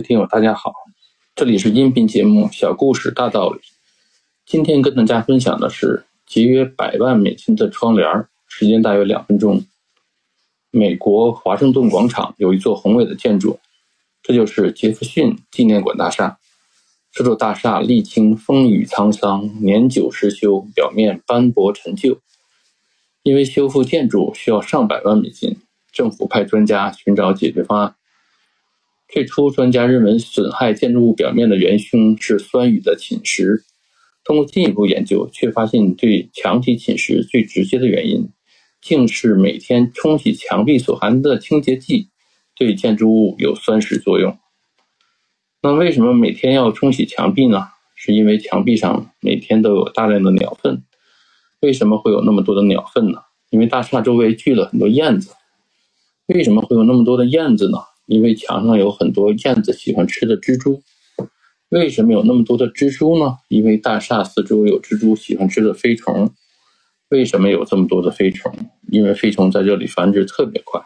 听友，大家好，这里是音频节目《小故事大道理》。今天跟大家分享的是节约百万美金的窗帘，时间大约两分钟。美国华盛顿广场有一座宏伟的建筑，这就是杰弗逊纪念馆大厦。这座大厦历经风雨沧桑，年久失修，表面斑驳陈旧。因为修复建筑需要上百万美金，政府派专家寻找解决方案。最初，专家认为损害建筑物表面的元凶是酸雨的侵蚀。通过进一步研究，却发现对墙体侵蚀最直接的原因，竟是每天冲洗墙壁所含的清洁剂对建筑物有酸蚀作用。那为什么每天要冲洗墙壁呢？是因为墙壁上每天都有大量的鸟粪。为什么会有那么多的鸟粪呢？因为大厦周围聚了很多燕子。为什么会有那么多的燕子呢？因为墙上有很多燕子喜欢吃的蜘蛛，为什么有那么多的蜘蛛呢？因为大厦四周有蜘蛛喜欢吃的飞虫。为什么有这么多的飞虫？因为飞虫在这里繁殖特别快。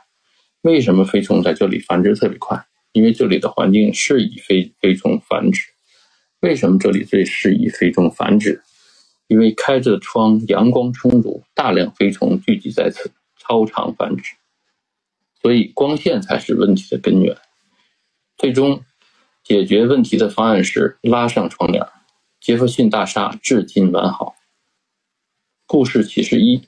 为什么飞虫在这里繁殖特别快？因为这里的环境适宜飞飞虫繁殖。为什么这里最适宜飞虫繁殖？因为开着窗，阳光充足，大量飞虫聚集在此，超常繁殖。所以光线才是问题的根源。最终解决问题的方案是拉上窗帘。杰弗逊大厦至今完好。故事启示一：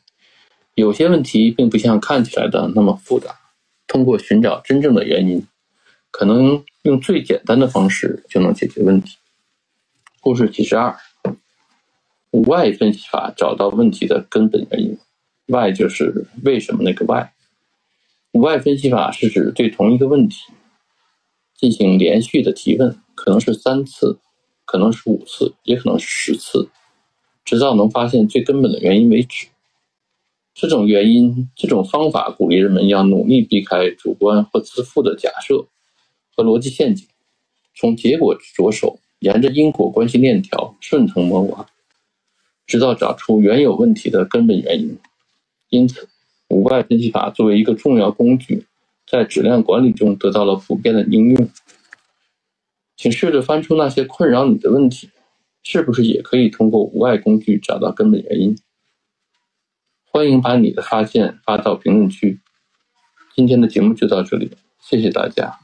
有些问题并不像看起来的那么复杂。通过寻找真正的原因，可能用最简单的方式就能解决问题。故事启示二：Y 分析法找到问题的根本原因。Y 就是为什么那个 Y。五 Y 分析法是指对同一个问题进行连续的提问，可能是三次，可能是五次，也可能是十次，直到能发现最根本的原因为止。这种原因，这种方法鼓励人们要努力避开主观或自负的假设和逻辑陷阱，从结果着手，沿着因果关系链条顺藤摸瓜，直到找出原有问题的根本原因。因此。无外分析法作为一个重要工具，在质量管理中得到了普遍的应用。请试着翻出那些困扰你的问题，是不是也可以通过无外工具找到根本原因？欢迎把你的发现发到评论区。今天的节目就到这里，谢谢大家。